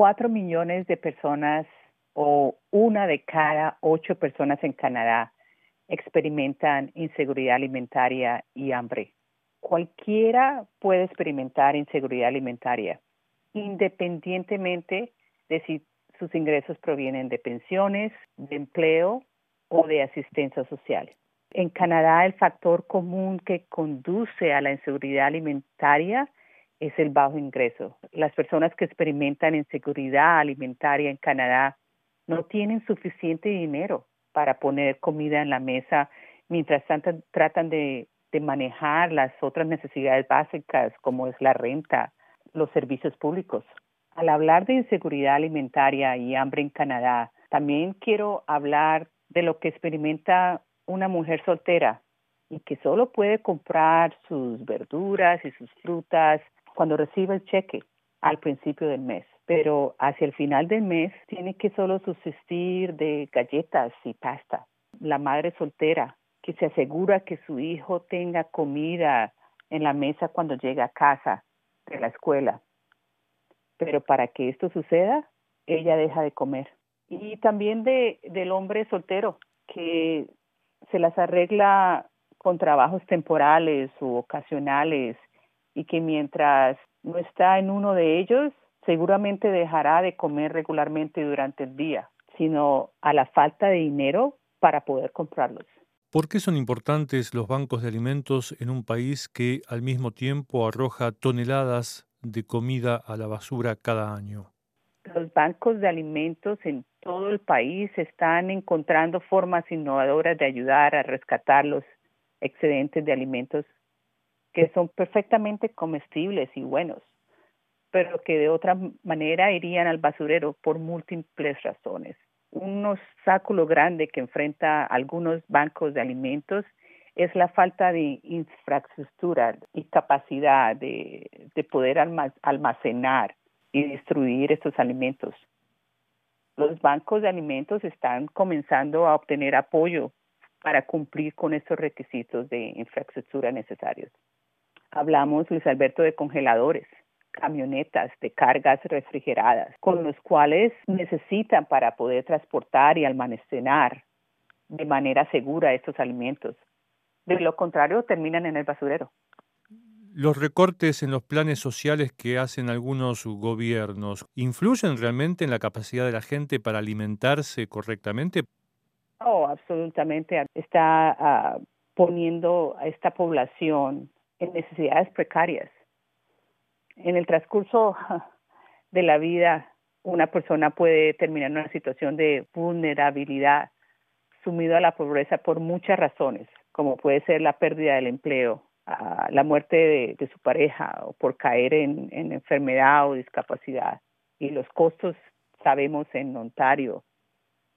cuatro millones de personas o una de cada ocho personas en Canadá experimentan inseguridad alimentaria y hambre. Cualquiera puede experimentar inseguridad alimentaria, independientemente de si sus ingresos provienen de pensiones, de empleo o de asistencia social. En Canadá, el factor común que conduce a la inseguridad alimentaria es el bajo ingreso. Las personas que experimentan inseguridad alimentaria en Canadá no tienen suficiente dinero para poner comida en la mesa mientras tratan de, de manejar las otras necesidades básicas como es la renta, los servicios públicos. Al hablar de inseguridad alimentaria y hambre en Canadá, también quiero hablar de lo que experimenta una mujer soltera y que solo puede comprar sus verduras y sus frutas cuando recibe el cheque al principio del mes. Pero hacia el final del mes tiene que solo subsistir de galletas y pasta. La madre soltera que se asegura que su hijo tenga comida en la mesa cuando llega a casa de la escuela. Pero para que esto suceda, ella deja de comer. Y también de, del hombre soltero que se las arregla con trabajos temporales u ocasionales y que mientras no está en uno de ellos, seguramente dejará de comer regularmente durante el día, sino a la falta de dinero para poder comprarlos. ¿Por qué son importantes los bancos de alimentos en un país que al mismo tiempo arroja toneladas de comida a la basura cada año? Los bancos de alimentos en todo el país están encontrando formas innovadoras de ayudar a rescatar los excedentes de alimentos que son perfectamente comestibles y buenos, pero que de otra manera irían al basurero por múltiples razones. Un obstáculo grande que enfrenta algunos bancos de alimentos es la falta de infraestructura y capacidad de, de poder almacenar y distribuir estos alimentos. Los bancos de alimentos están comenzando a obtener apoyo para cumplir con estos requisitos de infraestructura necesarios. Hablamos, Luis Alberto, de congeladores, camionetas de cargas refrigeradas, con los cuales necesitan para poder transportar y almacenar de manera segura estos alimentos. De lo contrario, terminan en el basurero. ¿Los recortes en los planes sociales que hacen algunos gobiernos influyen realmente en la capacidad de la gente para alimentarse correctamente? Oh, absolutamente. Está ah, poniendo a esta población en necesidades precarias. En el transcurso de la vida, una persona puede terminar en una situación de vulnerabilidad, sumido a la pobreza por muchas razones, como puede ser la pérdida del empleo, la muerte de, su pareja o por caer en, en enfermedad o discapacidad. Y los costos, sabemos, en Ontario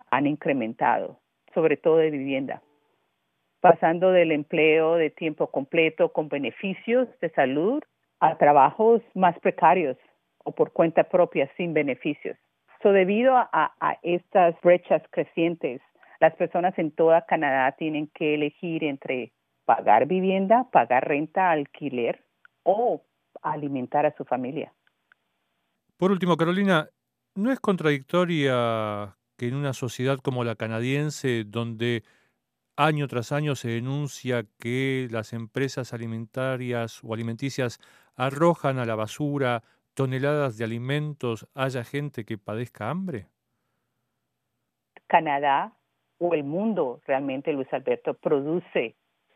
han incrementado, sobre todo de vivienda pasando del empleo de tiempo completo con beneficios de salud a trabajos más precarios o por cuenta propia sin beneficios. So, debido a, a estas brechas crecientes, las personas en toda Canadá tienen que elegir entre pagar vivienda, pagar renta, alquiler o alimentar a su familia. Por último, Carolina, ¿no es contradictoria que en una sociedad como la canadiense, donde Año tras año se denuncia que las empresas alimentarias o alimenticias arrojan a la basura toneladas de alimentos, haya gente que padezca hambre? Canadá o el mundo realmente, Luis Alberto, produce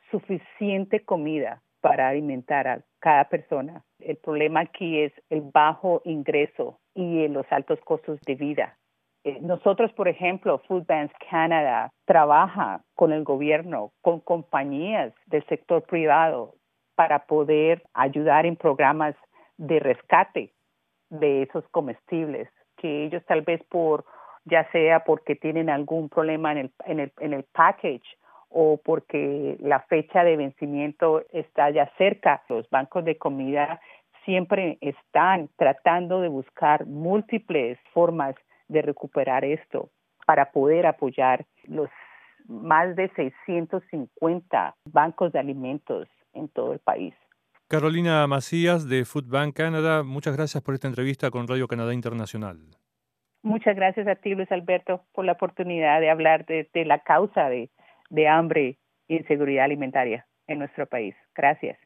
suficiente comida para alimentar a cada persona. El problema aquí es el bajo ingreso y los altos costos de vida. Eh, nosotros, por ejemplo, Food Banks Canada trabaja con el gobierno, con compañías del sector privado para poder ayudar en programas de rescate de esos comestibles que ellos tal vez por ya sea porque tienen algún problema en el, en el, en el package o porque la fecha de vencimiento está ya cerca. Los bancos de comida siempre están tratando de buscar múltiples formas de recuperar esto para poder apoyar los más de 650 bancos de alimentos en todo el país. Carolina Macías de Food Bank Canada, muchas gracias por esta entrevista con Radio Canadá Internacional. Muchas gracias a ti, Luis Alberto, por la oportunidad de hablar de, de la causa de, de hambre e inseguridad alimentaria en nuestro país. Gracias.